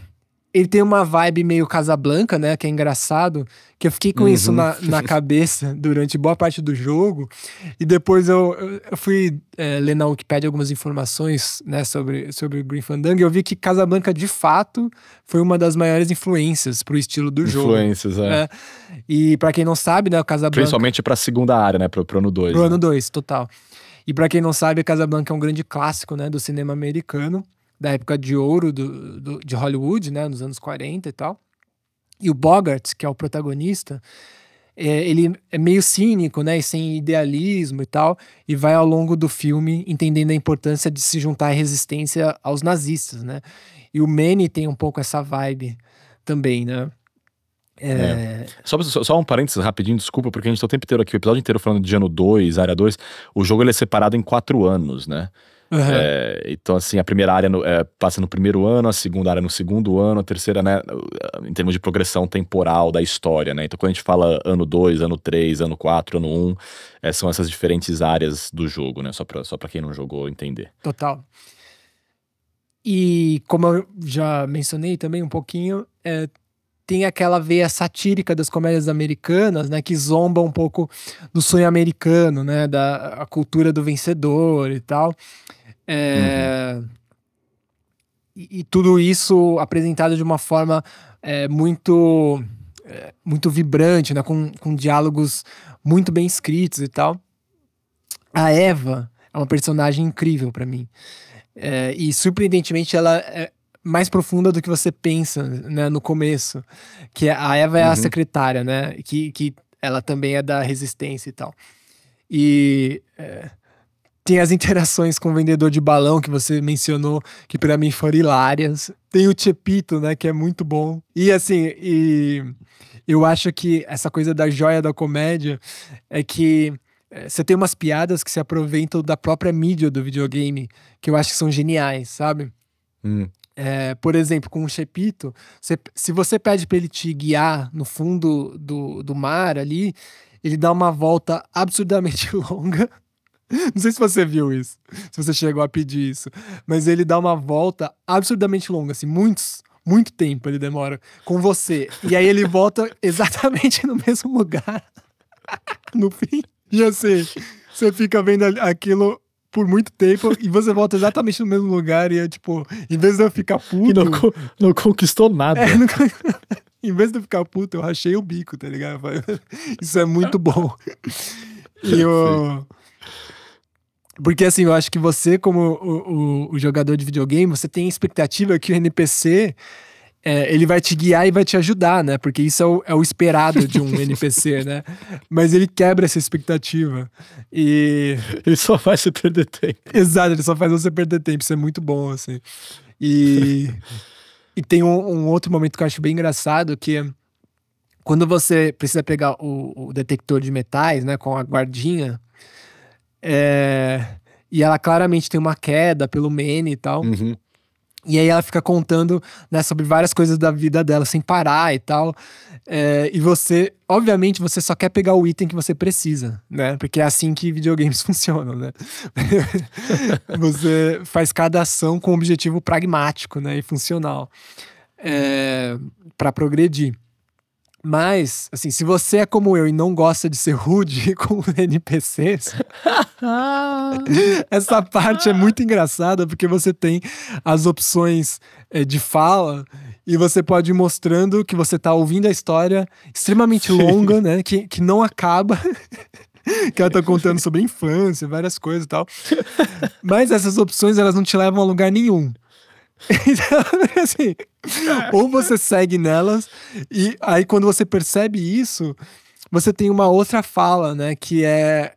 Ele tem uma vibe meio Casablanca, né? Que é engraçado. Que eu fiquei com uhum. isso na, na cabeça [LAUGHS] durante boa parte do jogo. E depois eu, eu fui é, ler na Wikipedia algumas informações né, sobre, sobre o Green Fandango. E eu vi que Casablanca, de fato, foi uma das maiores influências pro estilo do jogo. Influências, é. é. E para quem não sabe, né? O Casablanca. Principalmente pra segunda área, né? Pro, pro ano 2. Pro né? ano 2, total. E para quem não sabe, Casablanca é um grande clássico, né? Do cinema americano da época de ouro do, do, de Hollywood, né, nos anos 40 e tal. E o Bogart, que é o protagonista, é, ele é meio cínico, né, e sem idealismo e tal, e vai ao longo do filme entendendo a importância de se juntar à resistência aos nazistas, né. E o Manny tem um pouco essa vibe também, né. É... É. Só, só, um parênteses rapidinho, desculpa, porque a gente tá o tempo inteiro aqui, o episódio inteiro falando de ano 2, área 2. O jogo ele é separado em quatro anos, né? Uhum. É, então, assim, a primeira área no, é, passa no primeiro ano, a segunda área no segundo ano, a terceira, né, em termos de progressão temporal da história, né? Então, quando a gente fala ano 2, ano 3, ano 4, ano 1, um, é, são essas diferentes áreas do jogo, né? Só pra, só pra quem não jogou entender. Total. E como eu já mencionei também um pouquinho, é, tem aquela veia satírica das comédias americanas, né, que zomba um pouco do sonho americano, né, da a cultura do vencedor e tal. É, uhum. e, e, tudo isso apresentado de uma forma é, muito é, muito vibrante, né? com, com diálogos muito bem escritos e tal. A Eva é uma personagem incrível para mim. É, e surpreendentemente ela é mais profunda do que você pensa né, no começo. Que a Eva é uhum. a secretária, né? Que, que ela também é da resistência e tal. E é, tem as interações com o vendedor de balão que você mencionou, que para mim foram hilárias. Tem o Chepito, né, que é muito bom. E assim, e eu acho que essa coisa da joia da comédia é que é, você tem umas piadas que se aproveitam da própria mídia do videogame, que eu acho que são geniais, sabe? Hum. É, por exemplo, com o Chepito, você- se você pede para ele te guiar no fundo do, do mar ali, ele dá uma volta absurdamente [LAUGHS] longa. Não sei se você viu isso, se você chegou a pedir isso, mas ele dá uma volta absurdamente longa, assim, muitos, muito tempo ele demora com você. E aí ele volta [LAUGHS] exatamente no mesmo lugar [LAUGHS] no fim. E assim, você fica vendo aquilo por muito tempo e você volta exatamente no mesmo lugar e é tipo, em vez de eu ficar puto. E não, não conquistou nada. É, nunca- [LAUGHS] em vez de eu ficar puto, eu rachei o bico, tá ligado? Eu [LAUGHS] Isso é muito bom. [LAUGHS] E o... Porque assim, eu acho que você, como o, o- o jogador de videogame, você tem a expectativa que o NPC é, ele vai te guiar e vai te ajudar, né? Porque isso é o, é o esperado de um [LAUGHS] NPC, né? Mas ele quebra essa expectativa. E. Ele só faz você perder tempo. Exato, ele só faz você perder tempo, isso é muito bom, assim. E, e tem um, um outro momento que eu acho bem engraçado, que quando você precisa pegar o, o detector de metais, né, com a guardinha, é, e ela claramente tem uma queda pelo Manny e tal, Uhum. E aí ela fica contando né, sobre várias coisas da vida dela sem parar e tal. É, e você, obviamente, você só quer pegar o item que você precisa, né? Porque é assim que videogames [LAUGHS] funcionam, né? [LAUGHS] você faz cada ação com um objetivo pragmático, né? E funcional. É, para progredir. Mas, assim, se você é como eu e não gosta de ser rude [LAUGHS] com NPCs, [LAUGHS] essa parte é muito engraçada porque você tem as opções eh, de fala e você pode ir mostrando que você tá ouvindo a história extremamente Sim. longa, né? Que, que não acaba. [LAUGHS] que ela tá contando sobre a infância, várias coisas e tal. Mas essas opções, elas não te levam a lugar nenhum. [LAUGHS] Então, assim, ou você segue nelas, e aí quando você percebe isso, você tem uma outra fala, né? Que é,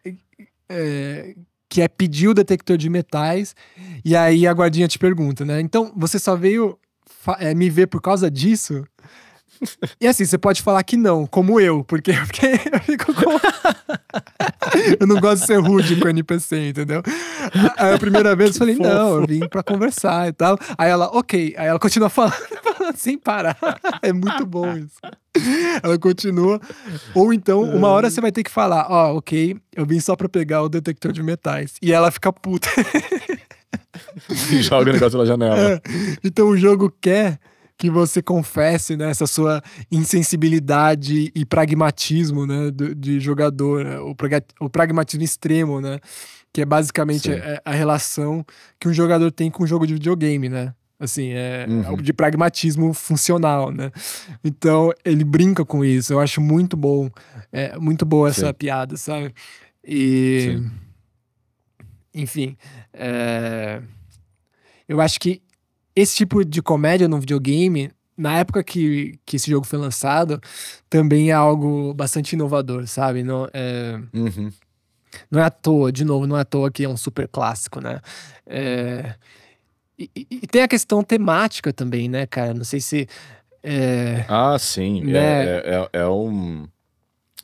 é- que é pedir o detector de metais, e aí a guardinha te pergunta, né? Então, você só veio é, me ver por causa disso? E assim, você pode falar que não, como eu, porque, porque eu fico com. [LAUGHS] eu não gosto de ser rude com NPC, entendeu? Aí a primeira vez eu falei, Que não, eu fofo. vim pra conversar e tal. Aí ela, ok. Aí ela continua falando, [LAUGHS] falando sem parar. É muito bom isso. Ela continua. Ou então, uma hora você vai ter que falar, ó, ok, eu vim só pra pegar o detector de metais. E ela fica puta. E [LAUGHS] joga o negócio pela janela. É. Então o jogo quer que você confesse né, essa sua insensibilidade e pragmatismo né, do- de jogador, né, o, praga- o pragmatismo extremo, né? Que é basicamente a, a relação que um jogador tem com um jogo de videogame, né? Assim, é Uhum. de pragmatismo funcional, né? Então, ele brinca com isso. Eu acho muito bom. É muito boa essa Sim. piada, sabe? E... Sim. Enfim, é, eu acho que esse tipo de comédia no videogame, na época que, que esse jogo foi lançado, também é algo bastante inovador, sabe? Não é, Uhum. não é à toa, de novo, não é à toa que é um super clássico, né? É, e, e- e tem a questão temática também, né, cara? Não sei se. é, Ah, sim. Né? É, é, é um.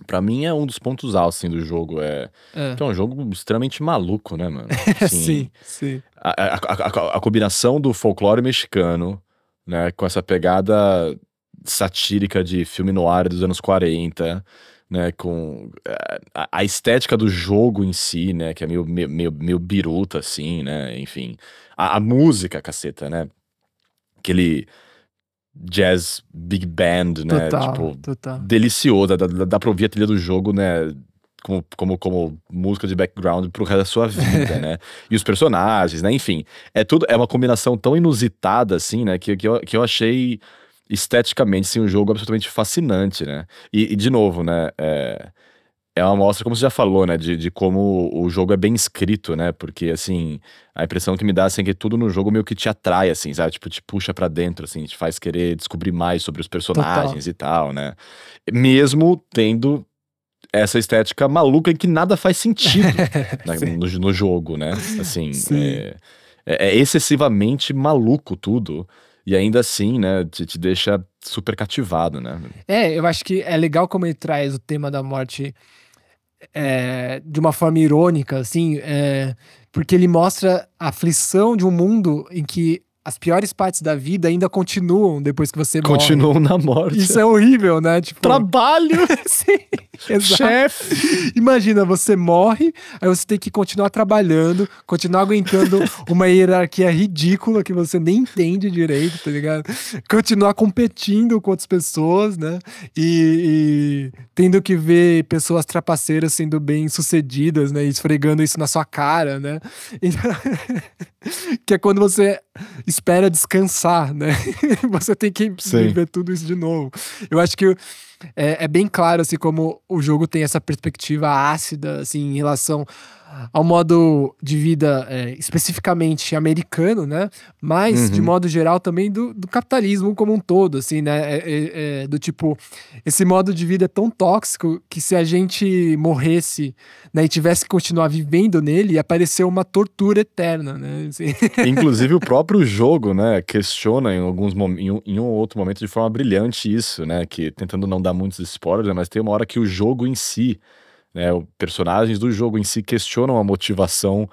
Pra mim é um dos pontos altos assim, do jogo. É, é. que é um jogo extremamente maluco, né, mano? [LAUGHS] sim, sim. a, a, a- a- combinação do folclore mexicano, né, com essa pegada satírica de filme noir dos anos 40, né, com eh, a, estética do jogo em si, né, que é meio, meio, meio, meio biruta, assim, né, enfim. A, a música, caceta, né, aquele jazz big band, né, Total, tipo, total. delicioso, dá, dá, dá pra ouvir a trilha do jogo, né, como, como, como música de background pro resto da sua vida, né? [LAUGHS] E os personagens, né? Enfim, é tudo, é uma combinação tão inusitada, assim, né? Que, que, eu, que eu achei esteticamente, assim, um jogo absolutamente fascinante, né? E, e, de novo, né? É, é uma mostra, como você já falou, né? De, de como o jogo é bem escrito, né? Porque, assim, a impressão que me dá, assim, é que tudo no jogo meio que te atrai, assim, sabe? Tipo, te puxa pra dentro, assim, te faz querer descobrir mais sobre os personagens e tal, né? Mesmo tendo essa estética maluca em que nada faz sentido [LAUGHS] né, no, no jogo, né? Assim, Sim. é, é excessivamente maluco tudo. E ainda assim, né, te, te deixa super cativado, né? É, eu acho que é legal como ele traz o tema da morte é, de uma forma irônica, assim, é, porque ele mostra a aflição de um mundo em que as piores partes da vida ainda continuam depois que você morre. Continuam na morte. Isso é horrível, né? Tipo, Trabalho! [LAUGHS] Sim. Chefe! Imagina, você morre, aí você tem que continuar trabalhando, continuar aguentando [LAUGHS] uma hierarquia ridícula que você nem entende direito, tá ligado? Continuar competindo com outras pessoas, né? E, e tendo que ver pessoas trapaceiras sendo bem sucedidas, né? E esfregando isso na sua cara, né? [LAUGHS] Que é quando você espera descansar, né? [LAUGHS] você tem que Sim. viver tudo isso de novo. Eu acho que é, é bem claro, assim, como o jogo tem essa perspectiva ácida, assim, em relação ao modo de vida é, especificamente americano, né? Mas, Uhum. de modo geral, também do, do capitalismo como um todo, assim, né? É- é- é do tipo, esse modo de vida é tão tóxico que se a gente morresse né, e tivesse que continuar vivendo nele, ia parecer uma tortura eterna, né? Assim. [LAUGHS] Inclusive o próprio jogo, né, questiona em alguns em um, em um ou outro momento de forma brilhante isso, né, que tentando não dar muitos spoilers, né, mas tem uma hora que o jogo em si, né, os personagens do jogo em si questionam a motivação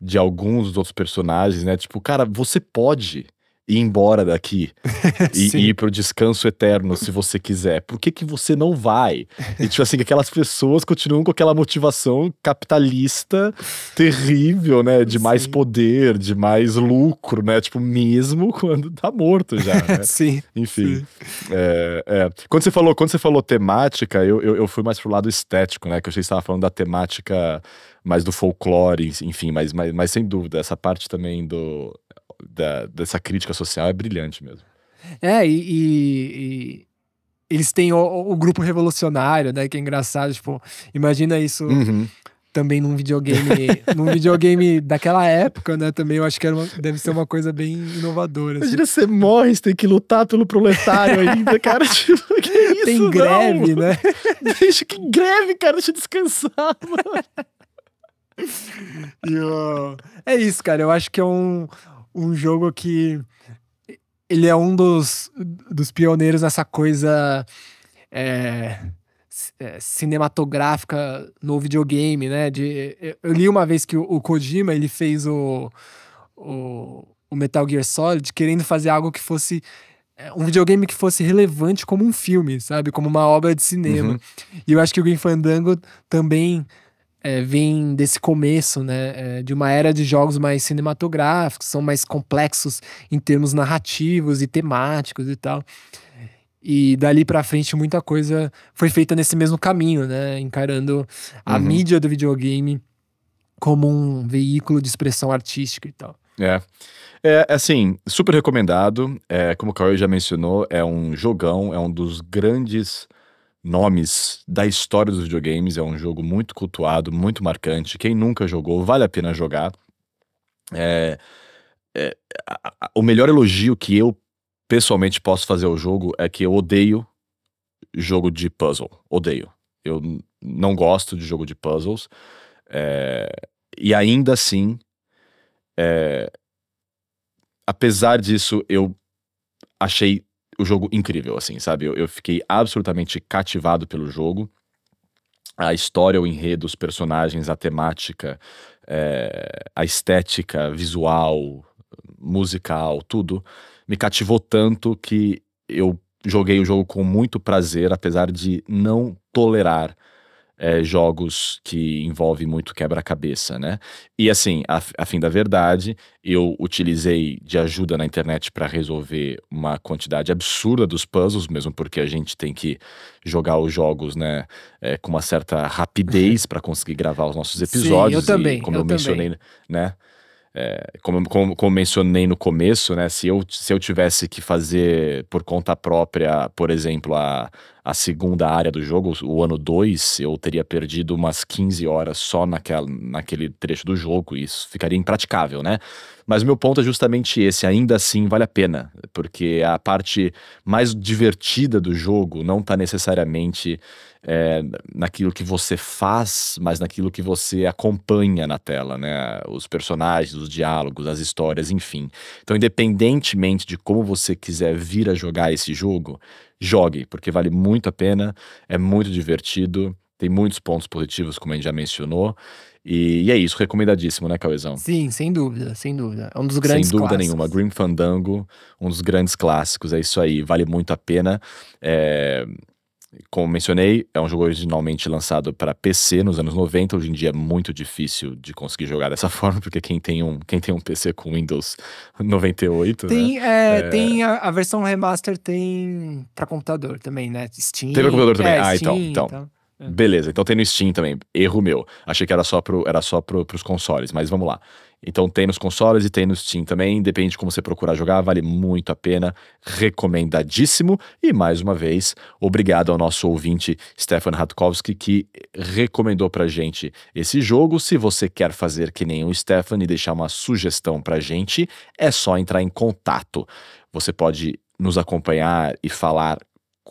de alguns dos outros personagens, né, tipo, cara, você pode ir embora daqui [LAUGHS] e, e ir pro descanso eterno se você quiser. Por que que você não vai? E tipo assim, aquelas pessoas continuam com aquela motivação capitalista terrível, né? De mais Sim. poder, de mais lucro, né? Tipo, mesmo quando tá morto já, né? [LAUGHS] Sim. Enfim. Sim. É, é. Quando você falou, quando você falou temática, eu, eu, eu fui mais pro lado estético, né? Que eu achei que você estava falando da temática mais do folclore, enfim, mas, mas, mas sem dúvida, essa parte também do, da, dessa crítica social é brilhante mesmo. É, e, e- e eles têm o, o grupo revolucionário, né? Que é engraçado, tipo, imagina isso Uhum. também num videogame, [LAUGHS] num videogame daquela época, né? Também eu acho que uma- deve ser uma coisa bem inovadora. assim. Imagina você morre, você tem que lutar pelo proletário ainda, cara. [LAUGHS] Tipo, que isso, Tem não? greve, né? [LAUGHS] Deixa que greve, cara, deixa eu descansar, mano. É isso, cara. Eu acho que é um, um jogo que ele é um dos, dos pioneiros nessa coisa é, é, cinematográfica no videogame, né? De, eu- eu li uma vez que o, o Kojima ele fez o, o, o Metal Gear Solid querendo fazer algo que fosse é, um videogame que fosse relevante como um filme, sabe? Como uma obra de cinema. Uhum. E eu acho que o Green Fandango também é, vem desse começo, né? é, de uma era de jogos mais cinematográficos, são mais complexos em termos narrativos e temáticos e tal. E dali pra frente muita coisa foi feita nesse mesmo caminho, né? Encarando a Uhum. mídia do videogame como um veículo de expressão artística e tal. É. É, assim, super recomendado. É, como o Cauê já mencionou, é um jogão, é um dos grandes nomes da história dos videogames. É um jogo muito cultuado, muito marcante. Quem nunca jogou, vale a pena jogar. É, é, a- a- o melhor elogio que eu pessoalmente posso fazer ao jogo é que eu odeio jogo de puzzle. Odeio. Eu não gosto de jogo de puzzles. É, e ainda assim, é, apesar disso, eu achei o jogo incrível, assim, sabe? Eu, eu fiquei absolutamente cativado pelo jogo. A história, o enredo, os personagens, a temática, é, a estética visual, musical, tudo me cativou tanto que eu joguei o jogo com muito prazer, apesar de não tolerar é, jogos que envolvem muito quebra-cabeça, né? E assim, a, a fim da verdade, eu utilizei de ajuda na internet para resolver uma quantidade absurda dos puzzles, mesmo porque a gente tem que jogar os jogos, né, é, com uma certa rapidez para conseguir gravar os nossos Sim, episódios. eu também, E como eu eu, mencionei, né? é, como, como, como mencionei no começo, né? Se eu, se eu tivesse que fazer por conta própria, por exemplo, a, a segunda área do jogo, o ano 2, eu teria perdido umas 15 horas só naquela, naquele trecho do jogo, e isso ficaria impraticável, né? Mas meu ponto é justamente esse, ainda assim vale a pena, porque a parte mais divertida do jogo não tá necessariamente é, naquilo que você faz, mas naquilo que você acompanha na tela, né? Os personagens, os diálogos, as histórias, enfim. Então, independentemente de como você quiser vir a jogar esse jogo, jogue, porque vale muito a pena, é muito divertido, tem muitos pontos positivos, como a gente já mencionou. E, e é isso, recomendadíssimo, né, Cauezão? Sim, sem dúvida, sem dúvida. É um dos grandes Sem dúvida clássicos. nenhuma. Grim Fandango, um dos grandes clássicos, é isso aí, vale muito a pena. É, Como mencionei, é um jogo originalmente lançado para PC nos anos 90. Hoje em dia é muito difícil de conseguir jogar dessa [LAUGHS] forma, porque quem tem um, quem tem um PC com Windows 98, né? Tem, é, tem a, a versão remaster tem pra computador também, né? Steam. Tem pra computador também? É, Ah, então, Steam, então. Beleza, então tem no Steam também. Erro meu. Achei que era só, pro, era só pro, pros consoles, mas vamos lá. Então tem nos consoles e tem no Steam também. Depende de como você procurar jogar, vale muito a pena. Recomendadíssimo. E mais uma vez, obrigado ao nosso ouvinte Stefan Hatkowski, que recomendou pra gente esse jogo. Se você quer fazer que nem o Stefan e deixar uma sugestão pra gente, é só entrar em contato. Você pode nos acompanhar e falar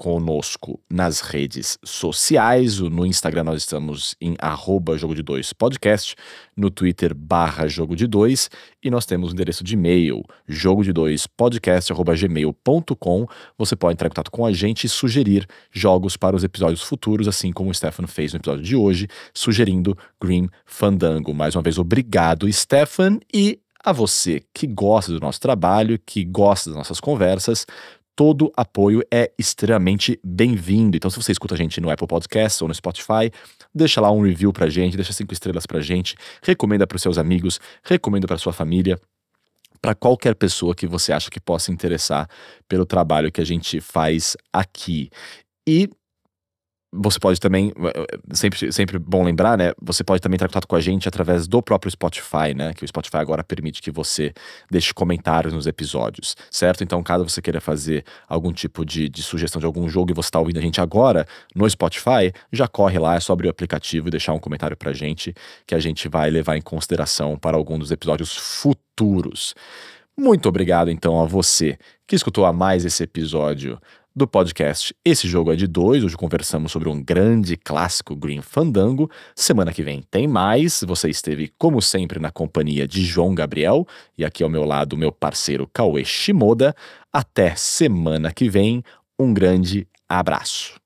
conosco nas redes sociais. No Instagram nós estamos em arroba jogo de dois podcast, no Twitter barra jogo de dois e nós temos o endereço de e-mail jogo de dois podcast arroba gmail.com. Você pode entrar em contato com a gente e sugerir jogos para os episódios futuros, assim como o Stefan fez no episódio de hoje, sugerindo Grim Fandango. Mais uma vez, obrigado, Stefan, e a você que gosta do nosso trabalho, que gosta das nossas conversas, todo apoio é extremamente bem-vindo. Então, se você escuta a gente no Apple Podcasts ou no Spotify, deixa lá um review pra gente, deixa cinco estrelas pra gente, recomenda para seus amigos, recomenda para sua família, para qualquer pessoa que você acha que possa interessar pelo trabalho que a gente faz aqui. E você pode também, sempre, sempre bom lembrar, né? Você pode também entrar em contato com a gente através do próprio Spotify, né? Que o Spotify agora permite que você deixe comentários nos episódios, certo? Então, caso você queira fazer algum tipo de, de sugestão de algum jogo e você está ouvindo a gente agora no Spotify, já corre lá, é só abrir o aplicativo e deixar um comentário pra gente que a gente vai levar em consideração para algum dos episódios futuros. Muito obrigado, então, a você que escutou a mais esse episódio do podcast Esse Jogo é de Dois. Hoje conversamos sobre um grande clássico Green Fandango. Semana que vem tem mais. Você esteve, como sempre, na companhia de João Gabriel e aqui ao meu lado, meu parceiro Cauê Shimoda. Até semana que vem. Um grande abraço.